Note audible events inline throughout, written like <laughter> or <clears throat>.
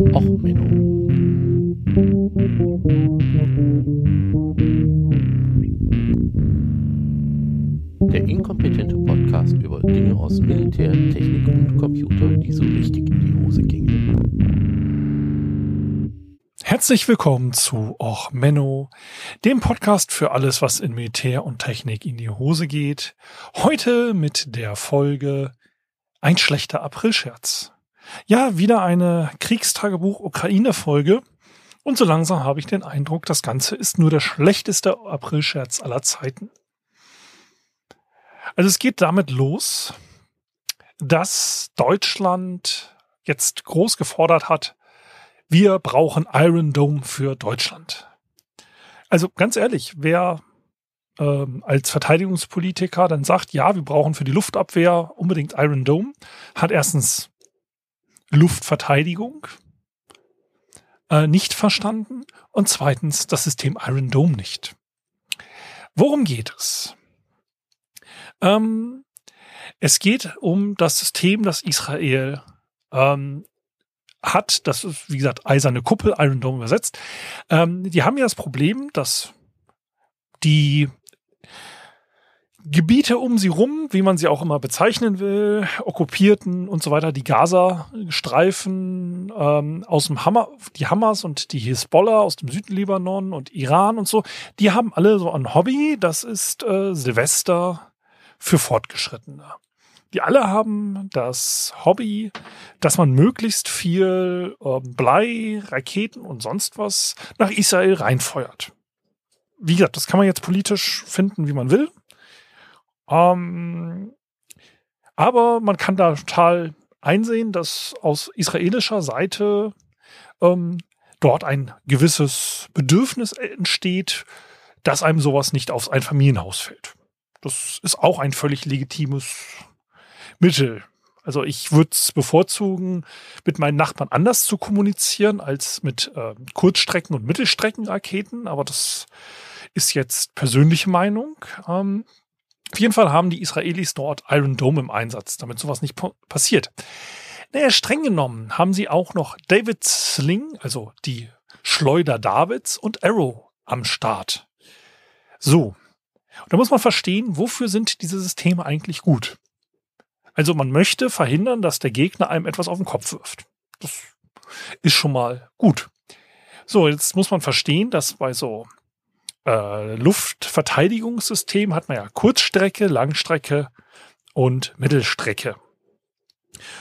Och, Menno. Der inkompetente Podcast über Dinge aus Militär, Technik und Computer, die so richtig in die Hose gingen. Herzlich willkommen zu Och Menno, dem Podcast für alles, was in Militär und Technik in die Hose geht. Heute mit der Folge Ein schlechter Aprilscherz. Ja, wieder eine Kriegstagebuch-Ukraine-Folge. Und so langsam habe ich den Eindruck, das Ganze ist nur der schlechteste Aprilscherz aller Zeiten. Also es geht damit los, dass Deutschland jetzt groß gefordert hat, wir brauchen Iron Dome für Deutschland. Also ganz ehrlich, wer ähm, als Verteidigungspolitiker dann sagt, ja, wir brauchen für die Luftabwehr unbedingt Iron Dome, hat erstens Luftverteidigung äh, nicht verstanden und zweitens das System Iron Dome nicht. Worum geht es? Ähm, es geht um das System, das Israel ähm, hat. Das ist, wie gesagt, eiserne Kuppel, Iron Dome übersetzt. Ähm, die haben ja das Problem, dass die Gebiete um sie rum, wie man sie auch immer bezeichnen will, okkupierten und so weiter, die Gaza-Streifen ähm, aus dem Hammer, die Hamas und die Hisbollah aus dem Süden Libanon und Iran und so, die haben alle so ein Hobby, das ist äh, Silvester für Fortgeschrittene. Die alle haben das Hobby, dass man möglichst viel äh, Blei, Raketen und sonst was nach Israel reinfeuert. Wie gesagt, das kann man jetzt politisch finden, wie man will. Ähm, aber man kann da total einsehen, dass aus israelischer Seite ähm, dort ein gewisses Bedürfnis entsteht, dass einem sowas nicht aufs Einfamilienhaus fällt. Das ist auch ein völlig legitimes Mittel. Also ich würde es bevorzugen, mit meinen Nachbarn anders zu kommunizieren als mit äh, Kurzstrecken- und Mittelstreckenraketen, aber das ist jetzt persönliche Meinung. Ähm, auf jeden Fall haben die Israelis dort Iron Dome im Einsatz, damit sowas nicht passiert. Naja, streng genommen haben sie auch noch David Sling, also die Schleuder Davids und Arrow am Start. So. Und da muss man verstehen, wofür sind diese Systeme eigentlich gut? Also man möchte verhindern, dass der Gegner einem etwas auf den Kopf wirft. Das ist schon mal gut. So, jetzt muss man verstehen, dass bei so äh, Luftverteidigungssystem hat man ja Kurzstrecke, Langstrecke und Mittelstrecke.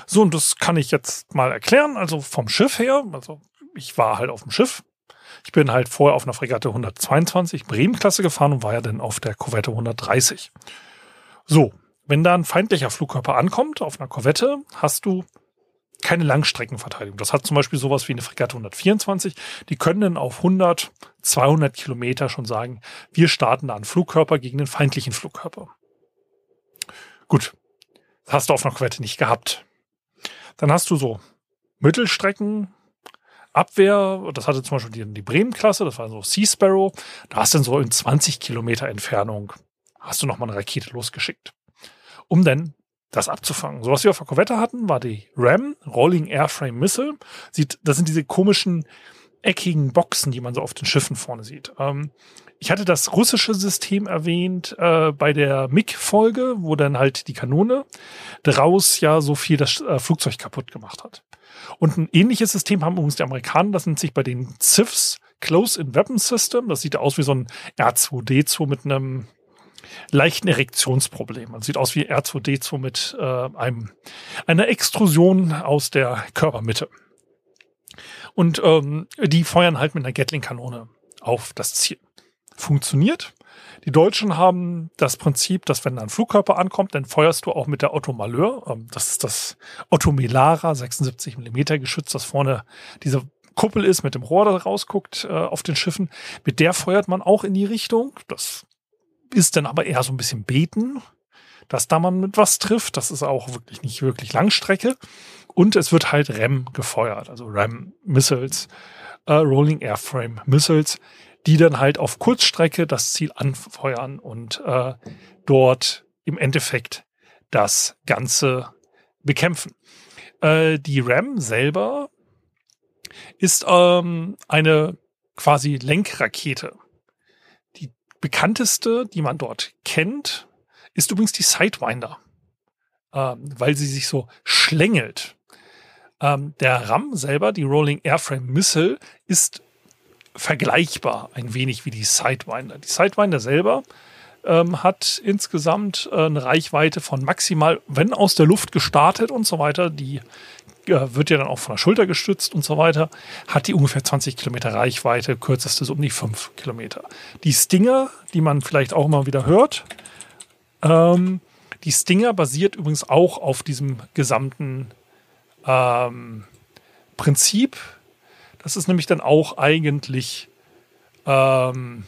So, und das kann ich jetzt mal erklären. Also vom Schiff her, also ich war halt auf dem Schiff. Ich bin halt vorher auf einer Fregatte 122 Bremen-Klasse gefahren und war ja dann auf der Korvette 130. So, wenn da ein feindlicher Flugkörper ankommt auf einer Korvette, hast du keine Langstreckenverteidigung. Das hat zum Beispiel sowas wie eine Fregatte 124. Die können dann auf 100, 200 Kilometer schon sagen, wir starten da einen Flugkörper gegen den feindlichen Flugkörper. Gut, das hast du auf einer Korvette nicht gehabt. Dann hast du so Mittelstrecken, Abwehr, das hatte zum Beispiel die, die Bremen-Klasse, das war so Sea Sparrow, da hast du dann so in 20 Kilometer Entfernung, hast du nochmal eine Rakete losgeschickt, um dann das abzufangen. So was wir auf der Korvette hatten, war die RAM, Rolling Airframe Missile. Sieht, das sind diese komischen eckigen Boxen, die man so auf den Schiffen vorne sieht. Ähm, ich hatte das russische System erwähnt äh, bei der MiG-Folge, wo dann halt die Kanone draus ja so viel das äh, Flugzeug kaputt gemacht hat. Und ein ähnliches System haben übrigens die Amerikaner, das nennt sich bei den CIFs Close-in Weapon System. Das sieht aus wie so ein R2D2 mit einem leichten Erektionsproblem. Man sieht aus wie R2D2 mit äh, einem, einer Extrusion aus der Körpermitte. Und ähm, die feuern halt mit einer Gatling-Kanone auf das Ziel. Funktioniert. Die Deutschen haben das Prinzip, dass wenn ein Flugkörper ankommt, dann feuerst du auch mit der Otto Malheur. Ähm, das ist das Otto Melara 76 mm Geschütz, das vorne diese Kuppel ist, mit dem Rohr da rausguckt äh, auf den Schiffen. Mit der feuert man auch in die Richtung. Das ist dann aber eher so ein bisschen beten, dass da man mit was trifft. Das ist auch wirklich nicht wirklich Langstrecke. Und es wird halt RAM gefeuert, also RAM Missiles, äh, Rolling Airframe Missiles, die dann halt auf Kurzstrecke das Ziel anfeuern und äh, dort im Endeffekt das Ganze bekämpfen. Äh, die RAM selber ist ähm, eine quasi Lenkrakete. Bekannteste, die man dort kennt, ist übrigens die Sidewinder, ähm, weil sie sich so schlängelt. Ähm, der RAM selber, die Rolling Airframe Missile, ist vergleichbar ein wenig wie die Sidewinder. Die Sidewinder selber ähm, hat insgesamt äh, eine Reichweite von maximal, wenn aus der Luft gestartet und so weiter, die wird ja dann auch von der Schulter gestützt und so weiter, hat die ungefähr 20 Kilometer Reichweite, kürzeste so um die 5 Kilometer. Die Stinger, die man vielleicht auch immer wieder hört, ähm, die Stinger basiert übrigens auch auf diesem gesamten ähm, Prinzip. Das ist nämlich dann auch eigentlich ähm,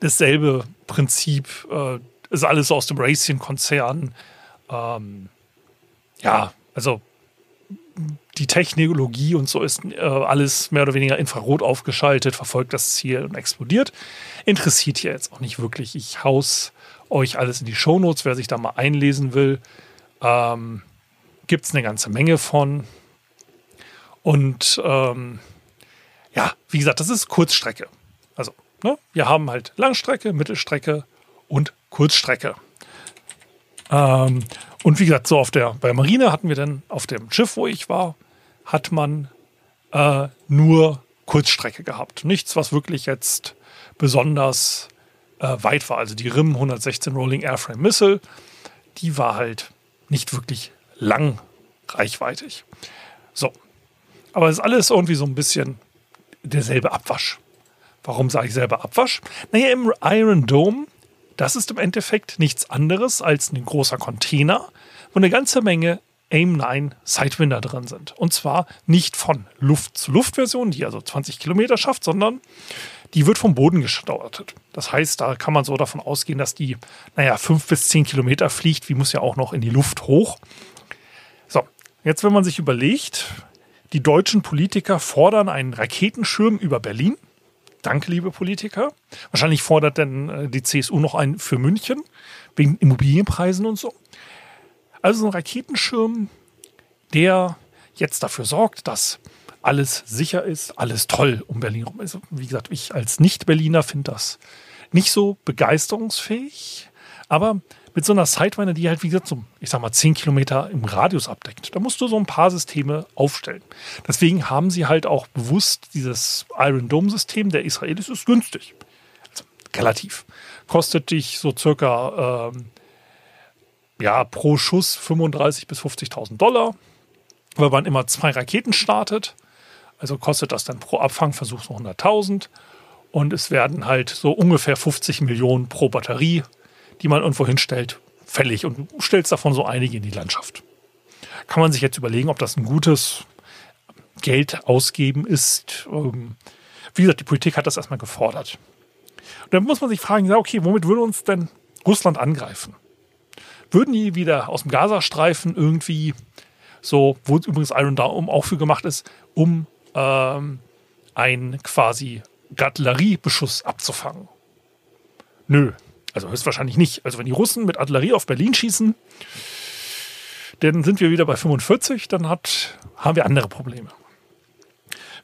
dasselbe Prinzip. Äh, ist alles aus dem Racing-Konzern. Ähm, ja, also die Technologie und so ist äh, alles mehr oder weniger infrarot aufgeschaltet, verfolgt das Ziel und explodiert. Interessiert hier jetzt auch nicht wirklich. Ich haus euch alles in die Shownotes, wer sich da mal einlesen will. Ähm, Gibt es eine ganze Menge von. Und ähm, ja, wie gesagt, das ist Kurzstrecke. Also, ne, wir haben halt Langstrecke, Mittelstrecke und Kurzstrecke. Ähm, und wie gesagt, so auf der, bei Marine hatten wir dann auf dem Schiff, wo ich war, hat man äh, nur Kurzstrecke gehabt. Nichts, was wirklich jetzt besonders äh, weit war. Also die RIM 116 Rolling Airframe Missile, die war halt nicht wirklich lang reichweitig. So. Aber es ist alles irgendwie so ein bisschen derselbe Abwasch. Warum sage ich selber Abwasch? Naja, im Iron Dome, das ist im Endeffekt nichts anderes als ein großer Container, wo eine ganze Menge AIM-9 Sidewinder drin sind. Und zwar nicht von Luft-zu-Luft-Version, die also 20 Kilometer schafft, sondern die wird vom Boden gestartet. Das heißt, da kann man so davon ausgehen, dass die, naja, fünf bis zehn Kilometer fliegt, wie muss ja auch noch in die Luft hoch. So, jetzt wenn man sich überlegt, die deutschen Politiker fordern einen Raketenschirm über Berlin. Danke, liebe Politiker. Wahrscheinlich fordert denn äh, die CSU noch einen für München, wegen Immobilienpreisen und so. Also so ein Raketenschirm, der jetzt dafür sorgt, dass alles sicher ist, alles toll um Berlin rum ist. Wie gesagt, ich als Nicht-Berliner finde das nicht so begeisterungsfähig, aber mit so einer Sidewinder, die halt, wie gesagt, so, ich sag mal, 10 Kilometer im Radius abdeckt, da musst du so ein paar Systeme aufstellen. Deswegen haben sie halt auch bewusst dieses Iron Dome-System der Israelis ist günstig. Also relativ. Kostet dich so circa ähm, ja, pro Schuss 35.000 bis 50.000 Dollar, weil man immer zwei Raketen startet. Also kostet das dann pro Abfangversuch so 100.000. Und es werden halt so ungefähr 50 Millionen pro Batterie, die man irgendwo hinstellt, fällig. Und du stellst davon so einige in die Landschaft. Kann man sich jetzt überlegen, ob das ein gutes Geld ausgeben ist. Ähm, wie gesagt, die Politik hat das erstmal gefordert. Und dann muss man sich fragen, okay, womit würde uns denn Russland angreifen? Würden die wieder aus dem Gazastreifen irgendwie so, wo übrigens Iron Dome auch für gemacht ist, um ähm, ein quasi Artilleriebeschuss abzufangen? Nö, also höchstwahrscheinlich nicht. Also wenn die Russen mit Artillerie auf Berlin schießen, dann sind wir wieder bei 45, dann hat, haben wir andere Probleme.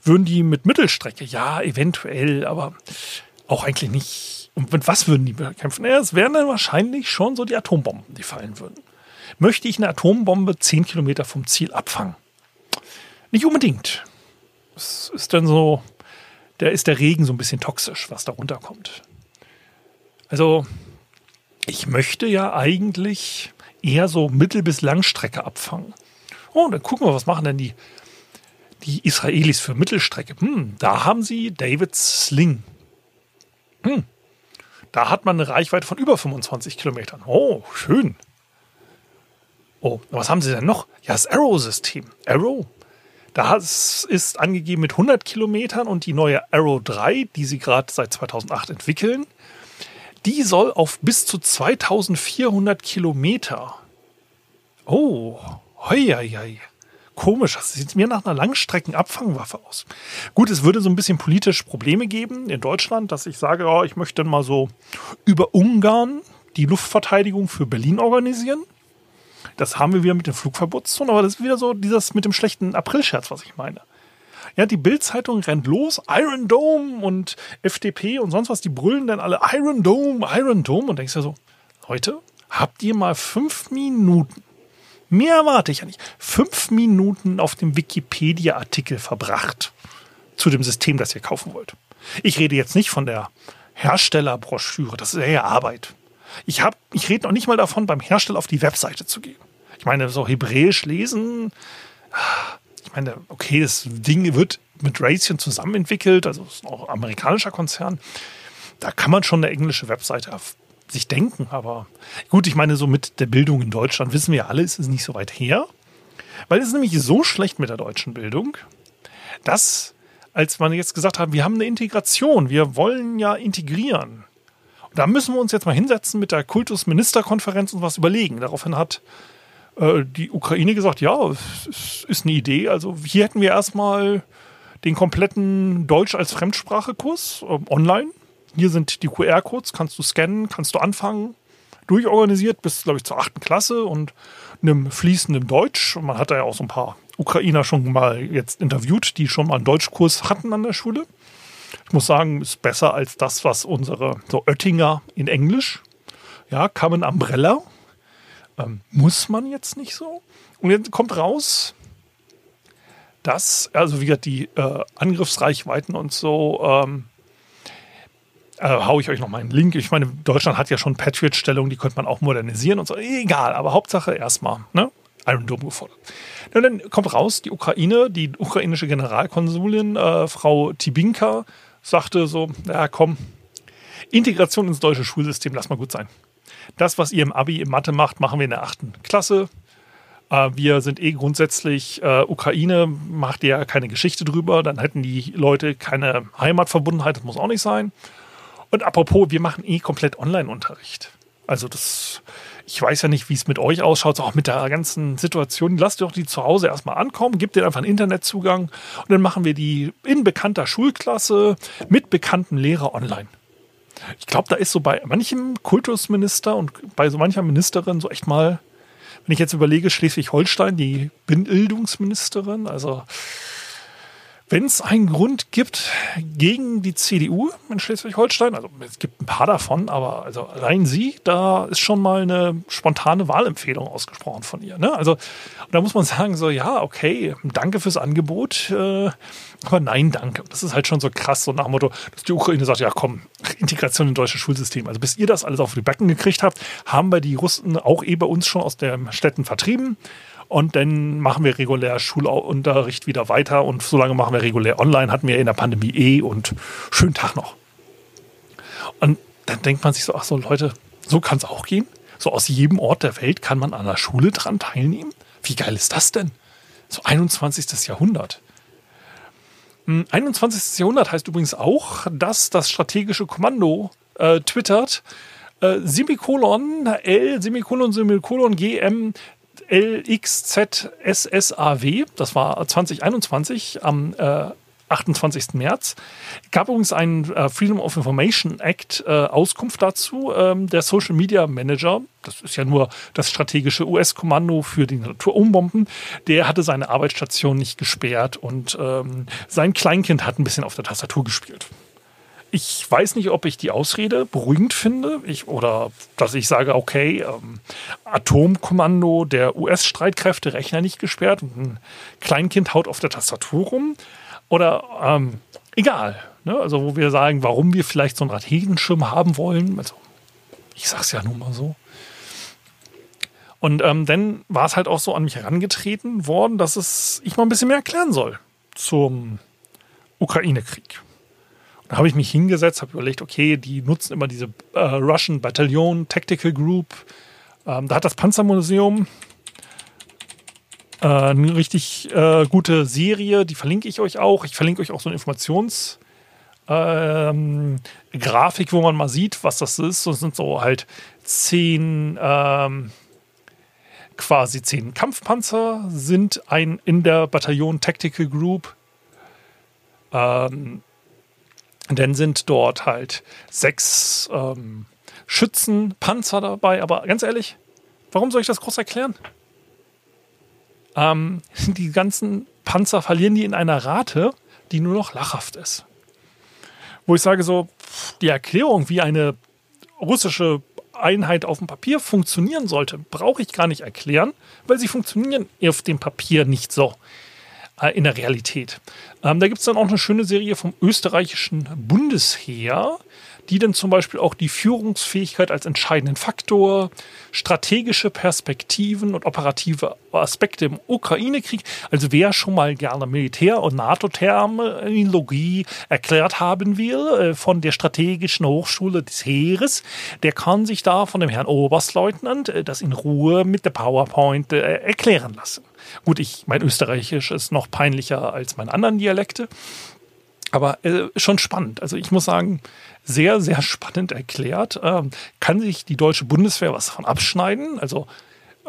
Würden die mit Mittelstrecke? Ja, eventuell, aber auch eigentlich nicht und mit was würden die bekämpfen? Ja, es wären dann wahrscheinlich schon so die Atombomben, die fallen würden. Möchte ich eine Atombombe zehn Kilometer vom Ziel abfangen? Nicht unbedingt. Es ist dann so, da ist der Regen so ein bisschen toxisch, was da runterkommt. Also, ich möchte ja eigentlich eher so Mittel- bis Langstrecke abfangen. Oh, dann gucken wir, was machen denn die, die Israelis für Mittelstrecke? Hm, da haben sie David Sling. Hm, da hat man eine Reichweite von über 25 Kilometern. Oh, schön. Oh, was haben sie denn noch? Ja, das Arrow-System. Arrow. Das ist angegeben mit 100 Kilometern und die neue Arrow 3, die sie gerade seit 2008 entwickeln, die soll auf bis zu 2400 Kilometer. Oh, hoi komisch. Das sieht mir nach einer Langstreckenabfangwaffe aus. Gut, es würde so ein bisschen politisch Probleme geben in Deutschland, dass ich sage, oh, ich möchte mal so über Ungarn die Luftverteidigung für Berlin organisieren. Das haben wir wieder mit den Flugverbotszonen, aber das ist wieder so dieses mit dem schlechten Aprilscherz, was ich meine. Ja, die Bild-Zeitung rennt los, Iron Dome und FDP und sonst was, die brüllen dann alle Iron Dome, Iron Dome und denkst ja so, Leute, habt ihr mal fünf Minuten, mehr erwarte ich ja nicht, fünf Minuten auf dem Wikipedia-Artikel verbracht zu dem System, das ihr kaufen wollt. Ich rede jetzt nicht von der Herstellerbroschüre, das ist ja Arbeit. Ich, hab, ich rede noch nicht mal davon, beim Hersteller auf die Webseite zu gehen. Ich meine, so hebräisch lesen, ich meine, okay, das Ding wird mit Raytheon zusammen entwickelt, also ist auch ein amerikanischer Konzern. Da kann man schon eine englische Webseite sich denken, aber gut, ich meine, so mit der Bildung in Deutschland wissen wir alle, ist es nicht so weit her. Weil es ist nämlich so schlecht mit der deutschen Bildung, dass, als man jetzt gesagt hat, wir haben eine Integration, wir wollen ja integrieren. Und da müssen wir uns jetzt mal hinsetzen mit der Kultusministerkonferenz und was überlegen. Daraufhin hat äh, die Ukraine gesagt, ja, es ist eine Idee. Also hier hätten wir erstmal den kompletten Deutsch als Fremdsprachekurs äh, online. Hier sind die QR-Codes, kannst du scannen, kannst du anfangen. Durchorganisiert bis, glaube ich, zur achten Klasse und einem fließenden Deutsch. Und man hat da ja auch so ein paar Ukrainer schon mal jetzt interviewt, die schon mal einen Deutschkurs hatten an der Schule. Ich muss sagen, ist besser als das, was unsere so Oettinger in Englisch. Ja, Common Umbrella ähm, muss man jetzt nicht so. Und jetzt kommt raus, dass, also wie gesagt, die äh, Angriffsreichweiten und so, ähm, äh, hau ich euch noch mal einen Link. Ich meine, Deutschland hat ja schon Patriot-Stellung, die könnte man auch modernisieren und so. Egal, aber Hauptsache erstmal, ne? Iron Dome gefordert. Und dann kommt raus, die Ukraine, die ukrainische Generalkonsulin, äh, Frau Tibinka, sagte so: Ja, komm, Integration ins deutsche Schulsystem, lass mal gut sein. Das, was ihr im Abi im Mathe macht, machen wir in der achten Klasse. Äh, wir sind eh grundsätzlich, äh, Ukraine macht ja keine Geschichte drüber, dann hätten die Leute keine Heimatverbundenheit, das muss auch nicht sein. Und apropos, wir machen eh komplett Online-Unterricht. Also das, ich weiß ja nicht, wie es mit euch ausschaut, auch mit der ganzen Situation. Lasst doch die zu Hause erstmal ankommen, gebt denen einfach einen Internetzugang und dann machen wir die in bekannter Schulklasse mit bekannten Lehrer online. Ich glaube, da ist so bei manchem Kultusminister und bei so mancher Ministerin so echt mal, wenn ich jetzt überlege, Schleswig-Holstein, die Bildungsministerin, also wenn es einen Grund gibt gegen die CDU in Schleswig-Holstein, also es gibt ein paar davon, aber also allein sie, da ist schon mal eine spontane Wahlempfehlung ausgesprochen von ihr. Ne? Also da muss man sagen, so ja, okay, danke fürs Angebot, äh, aber nein, danke. Das ist halt schon so krass, so nach dem Motto, dass die Ukraine sagt, ja komm, Integration in deutsche Schulsystem. Also bis ihr das alles auf die Backen gekriegt habt, haben wir die Russen auch eh bei uns schon aus den Städten vertrieben. Und dann machen wir regulär Schulunterricht wieder weiter und solange machen wir regulär online, hatten wir in der Pandemie eh und schönen Tag noch. Und dann denkt man sich so, ach so Leute, so kann es auch gehen. So aus jedem Ort der Welt kann man an der Schule dran teilnehmen. Wie geil ist das denn? So 21. Jahrhundert. 21. Hm, Jahrhundert heißt übrigens auch, dass das strategische Kommando äh, twittert, äh, Semikolon L, Semikolon, Semikolon GM LXZSSAW, das war 2021 am äh, 28. März, gab übrigens einen äh, Freedom of Information Act äh, Auskunft dazu. Ähm, der Social Media Manager, das ist ja nur das strategische US-Kommando für die Naturumbomben, der hatte seine Arbeitsstation nicht gesperrt und ähm, sein Kleinkind hat ein bisschen auf der Tastatur gespielt ich weiß nicht, ob ich die Ausrede beruhigend finde ich, oder dass ich sage, okay, ähm, Atomkommando der US-Streitkräfte, Rechner nicht gesperrt und ein Kleinkind haut auf der Tastatur rum. Oder ähm, egal. Ne? Also, wo wir sagen, warum wir vielleicht so einen Raketenschirm haben wollen. Also, ich sag's ja nun mal so. Und ähm, dann war es halt auch so an mich herangetreten worden, dass es ich mal ein bisschen mehr erklären soll zum Ukraine-Krieg. Da habe ich mich hingesetzt, habe überlegt, okay, die nutzen immer diese äh, Russian Battalion Tactical Group. Ähm, da hat das Panzermuseum äh, eine richtig äh, gute Serie, die verlinke ich euch auch. Ich verlinke euch auch so eine Informations- ähm, wo man mal sieht, was das ist. Das sind so halt zehn, ähm, quasi zehn Kampfpanzer, sind ein in der Bataillon Tactical Group. Ähm, dann sind dort halt sechs ähm, Schützenpanzer dabei. Aber ganz ehrlich, warum soll ich das groß erklären? Ähm, <laughs> die ganzen Panzer verlieren die in einer Rate, die nur noch lachhaft ist. Wo ich sage so, die Erklärung, wie eine russische Einheit auf dem Papier funktionieren sollte, brauche ich gar nicht erklären, weil sie funktionieren auf dem Papier nicht so äh, in der Realität. Ähm, da gibt es dann auch eine schöne Serie vom österreichischen Bundesheer, die dann zum Beispiel auch die Führungsfähigkeit als entscheidenden Faktor, strategische Perspektiven und operative Aspekte im Ukraine-Krieg, also wer schon mal gerne Militär- und NATO-Terminologie erklärt haben will, äh, von der strategischen Hochschule des Heeres, der kann sich da von dem Herrn Oberstleutnant äh, das in Ruhe mit der PowerPoint erklären lassen. Gut, ich, mein Österreichisch ist noch peinlicher als meine anderen Dialekte. Aber äh, schon spannend. Also ich muss sagen, sehr, sehr spannend erklärt. Ähm, kann sich die deutsche Bundeswehr was davon abschneiden? Also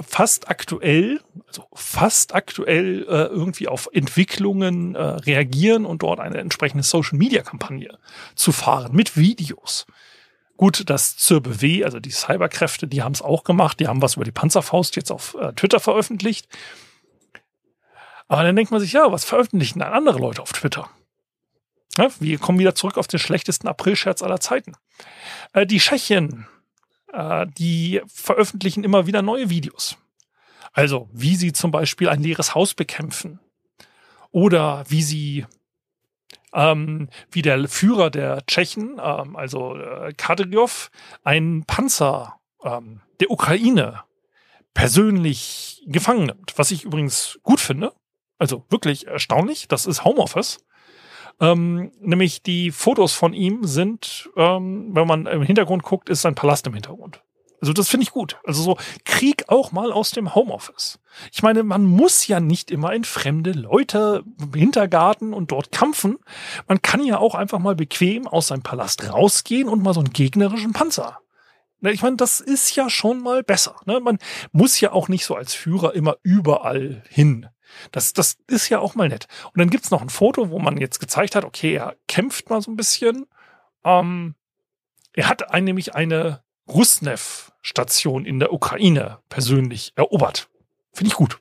fast aktuell, also fast aktuell äh, irgendwie auf Entwicklungen äh, reagieren und dort eine entsprechende Social-Media-Kampagne zu fahren mit Videos. Gut, das zur BW, also die Cyberkräfte, die haben es auch gemacht. Die haben was über die Panzerfaust jetzt auf äh, Twitter veröffentlicht. Aber dann denkt man sich, ja, was veröffentlichen dann andere Leute auf Twitter? Ja, wir kommen wieder zurück auf den schlechtesten Aprilscherz aller Zeiten. Äh, die Tschechen, äh, die veröffentlichen immer wieder neue Videos. Also, wie sie zum Beispiel ein leeres Haus bekämpfen. Oder wie sie, ähm, wie der Führer der Tschechen, ähm, also äh, Kadyrov, einen Panzer ähm, der Ukraine persönlich gefangen nimmt. Was ich übrigens gut finde. Also wirklich erstaunlich. Das ist Homeoffice. Ähm, nämlich die Fotos von ihm sind, ähm, wenn man im Hintergrund guckt, ist sein Palast im Hintergrund. Also das finde ich gut. Also so Krieg auch mal aus dem Homeoffice. Ich meine, man muss ja nicht immer in fremde Leute im Hintergarten und dort kämpfen. Man kann ja auch einfach mal bequem aus seinem Palast rausgehen und mal so einen gegnerischen Panzer. Ich meine, das ist ja schon mal besser. Ne? Man muss ja auch nicht so als Führer immer überall hin. Das, das ist ja auch mal nett. Und dann gibt's noch ein Foto, wo man jetzt gezeigt hat, okay, er kämpft mal so ein bisschen. Ähm, er hat ein, nämlich eine Rusnev-Station in der Ukraine persönlich erobert. Finde ich gut.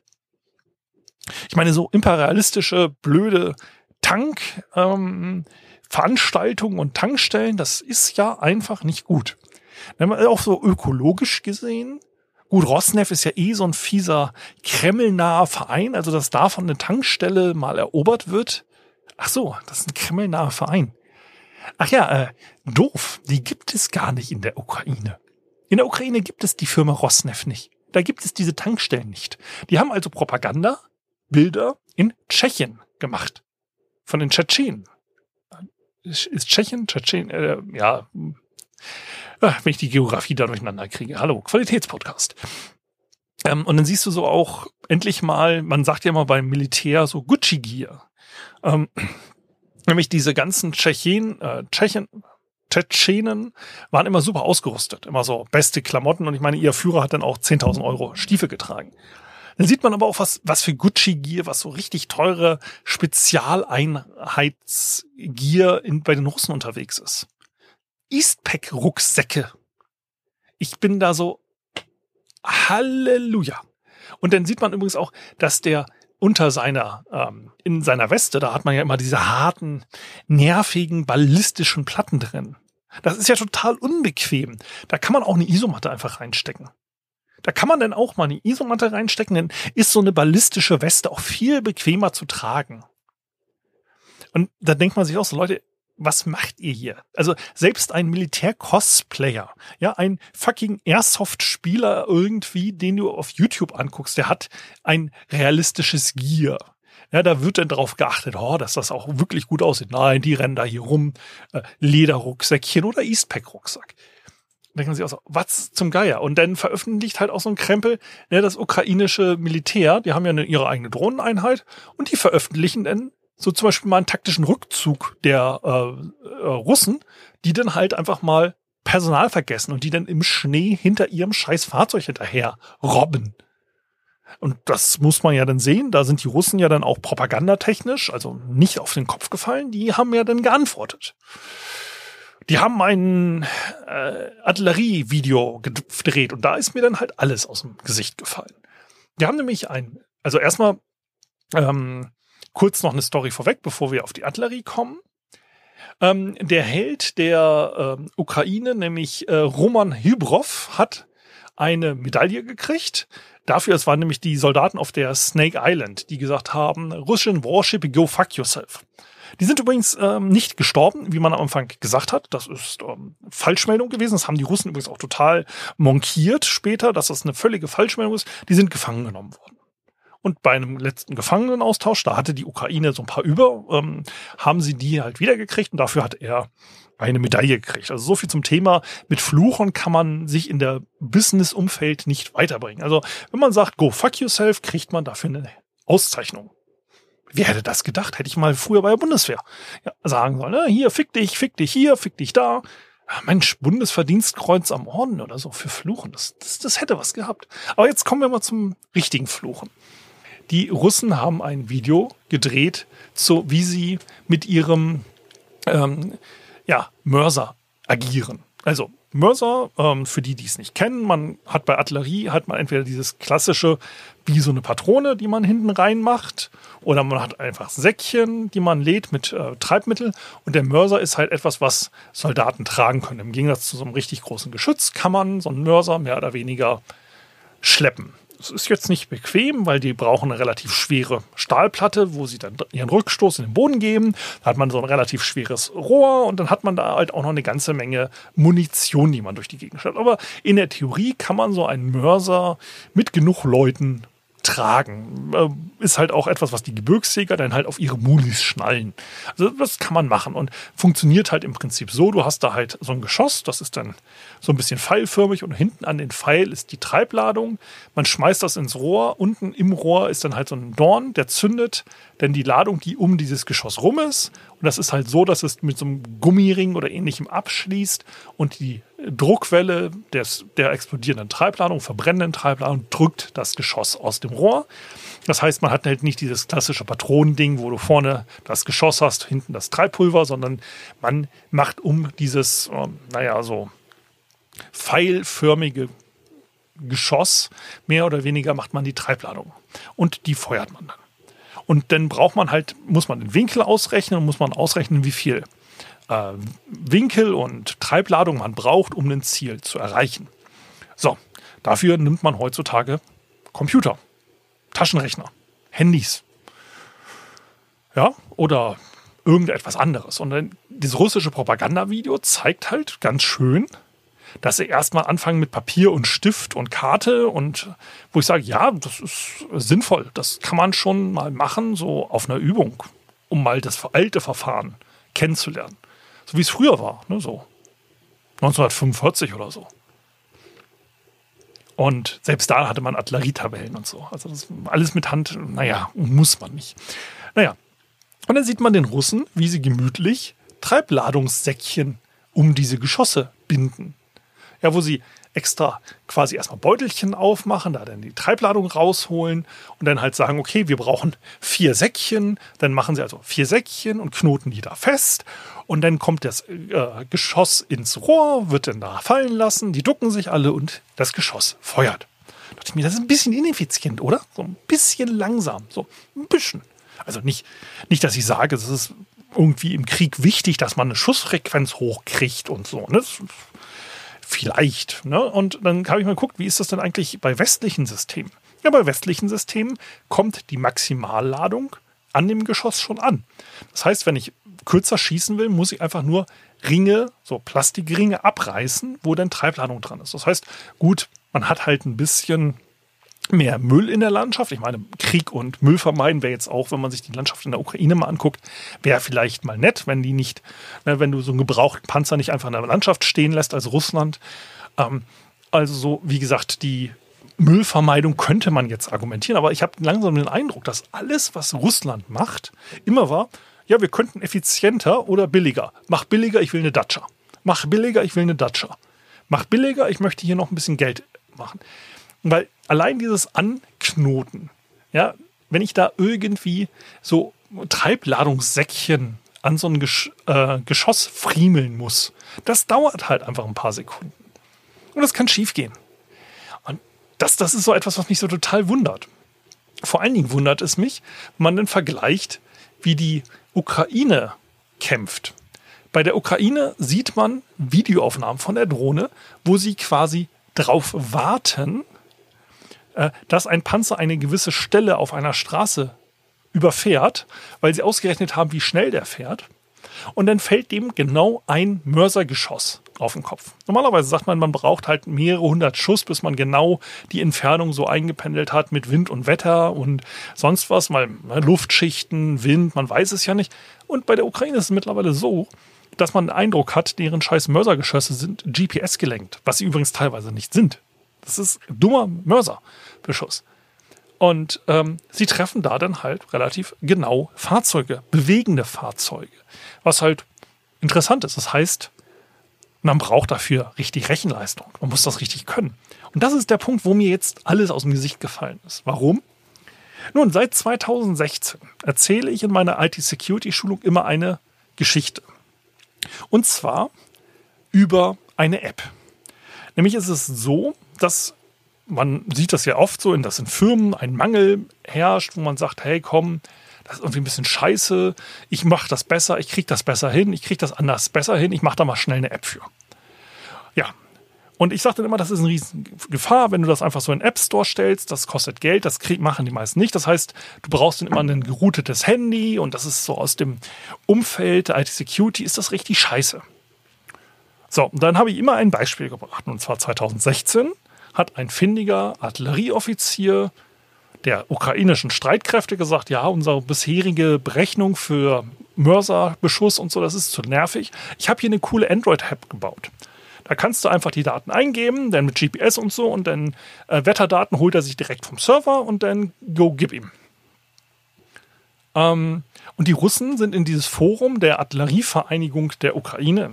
Ich meine, so imperialistische, blöde Tank, ähm, und Tankstellen, das ist ja einfach nicht gut. Auch so ökologisch gesehen Gut, Rosneft ist ja eh so ein fieser, kremlnaher Verein, also dass davon eine Tankstelle mal erobert wird. Ach so, das ist ein kremlnaher Verein. Ach ja, äh, doof, die gibt es gar nicht in der Ukraine. In der Ukraine gibt es die Firma Rosneft nicht. Da gibt es diese Tankstellen nicht. Die haben also Propaganda, Bilder in Tschechien gemacht. Von den Tschetschenen. Ist Tschechien? Tschetschen? Äh, ja, Ach, wenn ich die Geografie da durcheinander kriege. Hallo, Qualitätspodcast. Ähm, und dann siehst du so auch endlich mal, man sagt ja mal beim Militär so Gucci-Gear. Ähm, <clears throat> nämlich diese ganzen Tschechen, äh, Tschechen, Tschetschenen waren immer super ausgerüstet, immer so beste Klamotten und ich meine, ihr Führer hat dann auch 10.000 Euro Stiefel getragen. Dann sieht man aber auch, was, was für Gucci-Gear, was so richtig teure Spezialeinheitsgear in, bei den Russen unterwegs ist. Eastpack-Rucksäcke. Ich bin da so Halleluja. Und dann sieht man übrigens auch, dass der unter seiner, ähm, in seiner Weste, da hat man ja immer diese harten, nervigen, ballistischen Platten drin. Das ist ja total unbequem. Da kann man auch eine Isomatte einfach reinstecken. Da kann man dann auch mal eine Isomatte reinstecken, dann ist so eine ballistische Weste auch viel bequemer zu tragen. Und da denkt man sich auch so, Leute, was macht ihr hier? Also selbst ein Militär-Cosplayer, ja, ein fucking Airsoft-Spieler irgendwie, den du auf YouTube anguckst, der hat ein realistisches Gear. Ja, da wird dann drauf geachtet, oh, dass das auch wirklich gut aussieht. Nein, die rennen da hier rum, äh, Lederrucksäckchen oder Eastpack-Rucksack. Da denken sie auch so, was zum Geier? Und dann veröffentlicht halt auch so ein Krempel, ja, das ukrainische Militär, die haben ja eine, ihre eigene Drohneneinheit und die veröffentlichen dann so zum Beispiel mal einen taktischen Rückzug der äh, äh, Russen, die dann halt einfach mal Personal vergessen und die dann im Schnee hinter ihrem scheiß Fahrzeug hinterher robben. Und das muss man ja dann sehen. Da sind die Russen ja dann auch propagandatechnisch, also nicht auf den Kopf gefallen. Die haben ja dann geantwortet. Die haben ein äh, Artillerievideo gedreht und da ist mir dann halt alles aus dem Gesicht gefallen. Die haben nämlich ein, also erstmal ähm, kurz noch eine Story vorweg, bevor wir auf die Artillerie kommen. Ähm, der Held der äh, Ukraine, nämlich äh, Roman Hybrov, hat eine Medaille gekriegt. Dafür, es waren nämlich die Soldaten auf der Snake Island, die gesagt haben, Russian Warship, go fuck yourself. Die sind übrigens ähm, nicht gestorben, wie man am Anfang gesagt hat. Das ist ähm, Falschmeldung gewesen. Das haben die Russen übrigens auch total monkiert später, dass das eine völlige Falschmeldung ist. Die sind gefangen genommen worden. Und bei einem letzten Gefangenenaustausch, da hatte die Ukraine so ein paar über, ähm, haben sie die halt wiedergekriegt und dafür hat er eine Medaille gekriegt. Also so viel zum Thema, mit Fluchen kann man sich in der Business-Umfeld nicht weiterbringen. Also wenn man sagt, go fuck yourself, kriegt man dafür eine Auszeichnung. Wer hätte das gedacht? Hätte ich mal früher bei der Bundeswehr ja, sagen sollen, ne? hier, fick dich, fick dich hier, fick dich da. Ja, Mensch, Bundesverdienstkreuz am Orden oder so für Fluchen, das, das, das hätte was gehabt. Aber jetzt kommen wir mal zum richtigen Fluchen. Die Russen haben ein Video gedreht, so wie sie mit ihrem ähm, ja, Mörser agieren. Also Mörser, ähm, für die, die es nicht kennen, man hat bei Artillerie hat man entweder dieses klassische, wie so eine Patrone, die man hinten reinmacht, oder man hat einfach Säckchen, die man lädt mit äh, Treibmittel. Und der Mörser ist halt etwas, was Soldaten tragen können. Im Gegensatz zu so einem richtig großen Geschütz kann man so einen Mörser mehr oder weniger schleppen. Es ist jetzt nicht bequem, weil die brauchen eine relativ schwere Stahlplatte, wo sie dann ihren Rückstoß in den Boden geben. Da hat man so ein relativ schweres Rohr und dann hat man da halt auch noch eine ganze Menge Munition, die man durch die Gegend stellt. Aber in der Theorie kann man so einen Mörser mit genug Leuten tragen. Äh, ist halt auch etwas, was die Gebirgsjäger dann halt auf ihre Mulis schnallen. Also das kann man machen und funktioniert halt im Prinzip so. Du hast da halt so ein Geschoss, das ist dann so ein bisschen pfeilförmig und hinten an den Pfeil ist die Treibladung. Man schmeißt das ins Rohr. Unten im Rohr ist dann halt so ein Dorn, der zündet denn die Ladung, die um dieses Geschoss rum ist. Und das ist halt so, dass es mit so einem Gummiring oder ähnlichem abschließt und die Druckwelle des, der explodierenden Treibladung, verbrennenden Treibladung drückt das Geschoss aus dem Rohr. Das heißt, man hat halt nicht dieses klassische Patronending, wo du vorne das Geschoss hast, hinten das Treibpulver, sondern man macht um dieses, ähm, naja, so pfeilförmige Geschoss, mehr oder weniger macht man die Treibladung. Und die feuert man dann. Und dann braucht man halt, muss man den Winkel ausrechnen und muss man ausrechnen, wie viel äh, Winkel und Treibladung man braucht, um ein Ziel zu erreichen. So, dafür nimmt man heutzutage Computer, Taschenrechner, Handys. Ja, oder irgendetwas anderes. Und dann dieses russische Propagandavideo zeigt halt ganz schön, dass sie erstmal anfangen mit Papier und Stift und Karte und wo ich sage, ja, das ist sinnvoll. Das kann man schon mal machen, so auf einer Übung, um mal das alte Verfahren kennenzulernen. So wie es früher war, ne, so 1945 oder so. Und selbst da hatte man Artillerietabellen und so. Also das alles mit Hand, naja, muss man nicht. Naja. Und dann sieht man den Russen, wie sie gemütlich Treibladungssäckchen um diese Geschosse binden ja, wo sie extra quasi erstmal Beutelchen aufmachen, da dann die Treibladung rausholen und dann halt sagen, okay, wir brauchen vier Säckchen, dann machen sie also vier Säckchen und knoten die da fest und dann kommt das äh, Geschoss ins Rohr, wird dann da fallen lassen, die ducken sich alle und das Geschoss feuert. Da dachte ich mir, das ist ein bisschen ineffizient, oder? So ein bisschen langsam, so ein bisschen. Also nicht, nicht, dass ich sage, es ist irgendwie im Krieg wichtig, dass man eine Schussfrequenz hochkriegt und so. Ne? Das Vielleicht. Ne? Und dann habe ich mal geguckt, wie ist das denn eigentlich bei westlichen Systemen? Ja, bei westlichen Systemen kommt die Maximalladung an dem Geschoss schon an. Das heißt, wenn ich kürzer schießen will, muss ich einfach nur Ringe, so Plastikringe abreißen, wo dann Treibladung dran ist. Das heißt, gut, man hat halt ein bisschen mehr Müll in der Landschaft. Ich meine, Krieg und Müll vermeiden wäre jetzt auch, wenn man sich die Landschaft in der Ukraine mal anguckt, wäre vielleicht mal nett, wenn die nicht, ne, wenn du so einen gebrauchten Panzer nicht einfach in der Landschaft stehen lässt als Russland. Ähm, also so, wie gesagt, die Müllvermeidung könnte man jetzt argumentieren, aber ich habe langsam den Eindruck, dass alles, was Russland macht, immer war, ja, wir könnten effizienter oder billiger. Mach billiger, ich will eine Dacia. Mach billiger, ich will eine Dacia. Mach billiger, ich möchte hier noch ein bisschen Geld machen. Weil allein dieses Anknoten, ja, wenn ich da irgendwie so Treibladungssäckchen an so ein Gesch äh, Geschoss friemeln muss, das dauert halt einfach ein paar Sekunden. Und das kann schiefgehen. Und das, das ist so etwas, was mich so total wundert. vor allen Dingen wundert es mich, wenn man dann vergleicht, wie die Ukraine kämpft. Bei der Ukraine sieht man Videoaufnahmen von der Drohne, wo sie quasi drauf warten, äh, dass ein Panzer eine gewisse Stelle auf einer Straße überfährt, weil sie ausgerechnet haben, wie schnell der fährt. Und dann fällt dem genau ein Mörsergeschoss auf den Kopf. Normalerweise sagt man, man braucht halt mehrere hundert Schuss, bis man genau die Entfernung so eingependelt hat mit Wind und Wetter und sonst was, mal ne, Luftschichten, Wind, man weiß es ja nicht. Und bei der Ukraine ist es mittlerweile so, dass man den Eindruck hat, deren scheiß Mörsergeschosse sind GPS gelenkt, was sie übrigens teilweise nicht sind. Das ist dummer Mörserbeschuss. Und ähm, sie treffen da dann halt relativ genau Fahrzeuge, bewegende Fahrzeuge. Was halt interessant ist. Das heißt, man braucht dafür richtig Rechenleistung. Man muss das richtig können. Und das ist der Punkt, wo mir jetzt alles aus dem Gesicht gefallen ist. Warum? Nun, seit 2016 erzähle ich in meiner IT-Security-Schulung immer eine Geschichte. Und zwar über eine App. Nämlich ist es so, dass man sieht das ja oft so, dass in Firmen ein Mangel herrscht, wo man sagt, hey komm, das ist irgendwie ein bisschen scheiße, ich mache das besser, ich kriege das besser hin, ich kriege das anders besser hin, ich mache da mal schnell eine App für. Ja, und ich sage dann immer, das ist eine riesen Gefahr, wenn du das einfach so in App Store stellst, das kostet Geld, das krieg, machen die meisten nicht. Das heißt, du brauchst dann immer ein geroutetes Handy und das ist so aus dem Umfeld der IT-Security ist das richtig scheiße. So, und dann habe ich immer ein Beispiel gebracht, und zwar 2016 hat ein findiger Artillerieoffizier der ukrainischen Streitkräfte gesagt, ja, unsere bisherige Berechnung für Mörserbeschuss und so, das ist zu nervig. Ich habe hier eine coole Android-App gebaut. Da kannst du einfach die Daten eingeben, dann mit GPS und so und dann äh, Wetterdaten holt er sich direkt vom Server und dann go, gib ihm. Ähm, und die Russen sind in dieses Forum der Artillerievereinigung der Ukraine,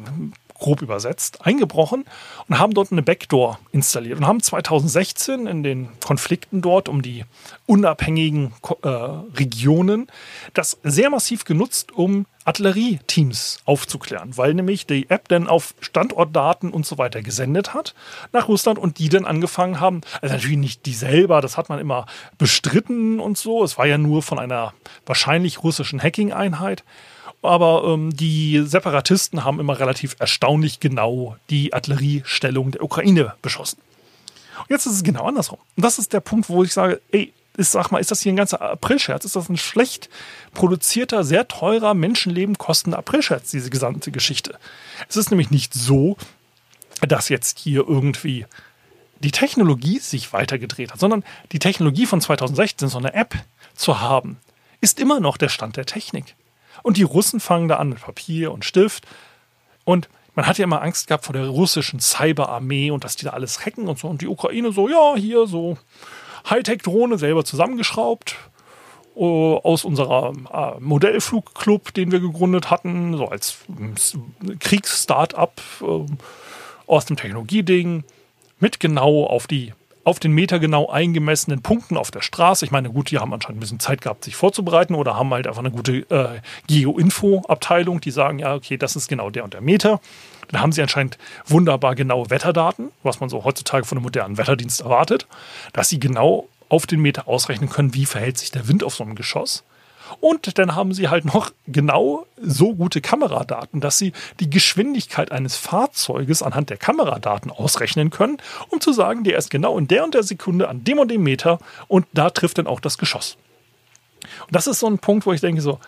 grob übersetzt, eingebrochen und haben dort eine Backdoor installiert und haben 2016 in den Konflikten dort um die unabhängigen äh, Regionen das sehr massiv genutzt, um Artillerieteams aufzuklären, weil nämlich die App dann auf Standortdaten und so weiter gesendet hat nach Russland und die dann angefangen haben, also natürlich nicht die selber, das hat man immer bestritten und so, es war ja nur von einer wahrscheinlich russischen Hacking-Einheit, aber ähm, die Separatisten haben immer relativ erstaunlich genau die Artilleriestellung der Ukraine beschossen. Und jetzt ist es genau andersrum. Und das ist der Punkt, wo ich sage, ey, ist, sag mal, ist das hier ein ganzer Aprilscherz? Ist das ein schlecht produzierter, sehr teurer, Menschenleben kostender Aprilscherz, diese gesamte Geschichte? Es ist nämlich nicht so, dass jetzt hier irgendwie die Technologie sich weitergedreht hat, sondern die Technologie von 2016, so eine App zu haben, ist immer noch der Stand der Technik. Und die Russen fangen da an mit Papier und Stift. Und man hat ja immer Angst gehabt vor der russischen Cyberarmee und dass die da alles hacken und so. Und die Ukraine so, ja, hier so Hightech-Drohne selber zusammengeschraubt uh, aus unserem uh, Modellflugclub, den wir gegründet hatten, so als äh, Kriegsstartup uh, aus dem Technologieding, mit genau auf die auf den Meter genau eingemessenen Punkten auf der Straße. Ich meine, gut, die haben anscheinend ein bisschen Zeit gehabt, sich vorzubereiten oder haben halt einfach eine gute äh, Geo-Info-Abteilung, die sagen, ja, okay, das ist genau der und der Meter. Dann haben sie anscheinend wunderbar genaue Wetterdaten, was man so heutzutage von einem modernen Wetterdienst erwartet, dass sie genau auf den Meter ausrechnen können, wie verhält sich der Wind auf so einem Geschoss. Und dann haben sie halt noch genau so gute Kameradaten, dass sie die Geschwindigkeit eines Fahrzeuges anhand der Kameradaten ausrechnen können, um zu sagen, der ist genau in der und der Sekunde an dem und dem Meter und da trifft dann auch das Geschoss. Und das ist so ein Punkt, wo ich denke so,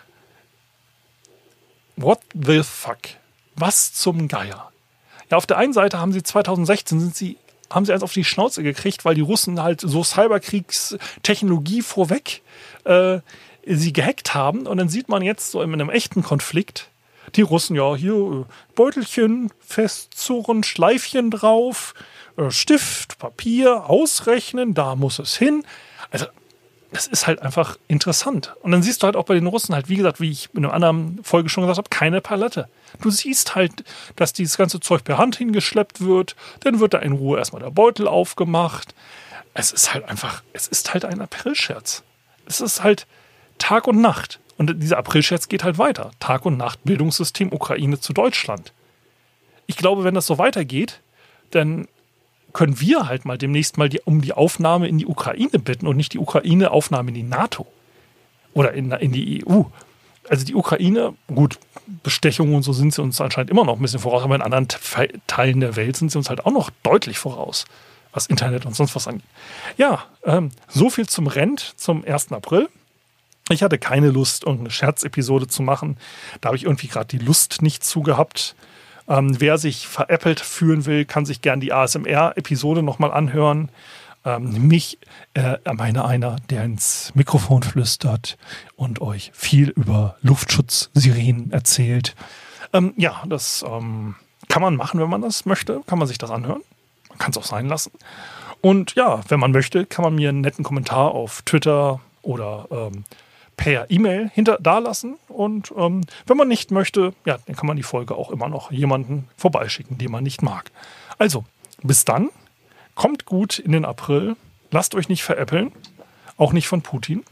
what the fuck? Was zum Geier? Ja, auf der einen Seite haben sie 2016 sind sie haben sie eins auf die Schnauze gekriegt, weil die Russen halt so Cyberkriegstechnologie vorweg äh, sie gehackt haben. Und dann sieht man jetzt so in einem echten Konflikt, die Russen, ja, hier äh, Beutelchen festzurren, Schleifchen drauf, äh, Stift, Papier, ausrechnen, da muss es hin. Also, das ist halt einfach interessant. Und dann siehst du halt auch bei den Russen halt, wie gesagt, wie ich in einer anderen Folge schon gesagt habe, keine Palette. Du siehst halt, dass dieses ganze Zeug per Hand hingeschleppt wird, dann wird da in Ruhe erstmal der Beutel aufgemacht. Es ist halt einfach, es ist halt ein Aprilscherz. Es ist halt, Tag und Nacht. Und dieser Aprilscherz geht halt weiter. Tag und Nacht Bildungssystem Ukraine zu Deutschland. Ich glaube, wenn das so weitergeht, dann können wir halt mal demnächst mal die, um die Aufnahme in die Ukraine bitten und nicht die Ukraine Aufnahme in die NATO oder in, in die EU. Also die Ukraine, gut, Bestechungen und so sind sie uns anscheinend immer noch ein bisschen voraus, aber in anderen Teilen der Welt sind sie uns halt auch noch deutlich voraus, was Internet und sonst was angeht. Ja, ähm, so viel zum Rent zum 1. April. Ich hatte keine Lust, irgendeine Scherzepisode zu machen. Da habe ich irgendwie gerade die Lust nicht zu gehabt. Ähm, wer sich veräppelt fühlen will, kann sich gern die ASMR-Episode nochmal anhören. Ähm, mich äh, meine einer, der ins Mikrofon flüstert und euch viel über Luftschutzsirenen erzählt. Ähm, ja, das ähm, kann man machen, wenn man das möchte. Kann man sich das anhören. Man kann es auch sein lassen. Und ja, wenn man möchte, kann man mir einen netten Kommentar auf Twitter oder ähm, per E-Mail hinter da lassen. Und ähm, wenn man nicht möchte, ja, dann kann man die Folge auch immer noch jemanden vorbeischicken, den man nicht mag. Also, bis dann. Kommt gut in den April. Lasst euch nicht veräppeln. Auch nicht von Putin.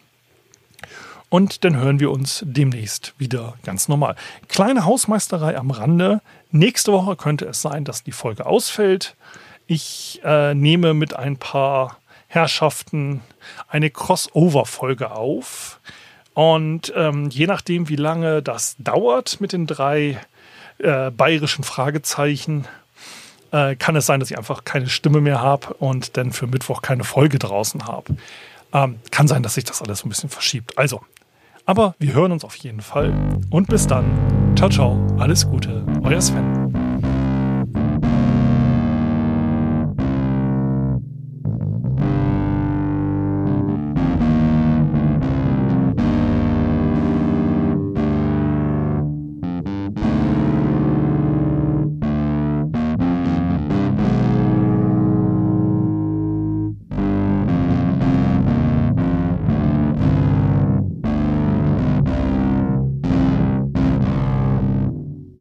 Und dann hören wir uns demnächst wieder ganz normal. Kleine Hausmeisterei am Rande. Nächste Woche könnte es sein, dass die Folge ausfällt. Ich äh, nehme mit ein paar Herrschaften eine Crossover-Folge auf. Und ähm, je nachdem, wie lange das dauert mit den drei äh, bayerischen Fragezeichen, äh, kann es sein, dass ich einfach keine Stimme mehr habe und dann für Mittwoch keine Folge draußen habe. Ähm, kann sein, dass sich das alles ein bisschen verschiebt. Also, aber wir hören uns auf jeden Fall. Und bis dann. Ciao, ciao. Alles Gute. Euer Sven.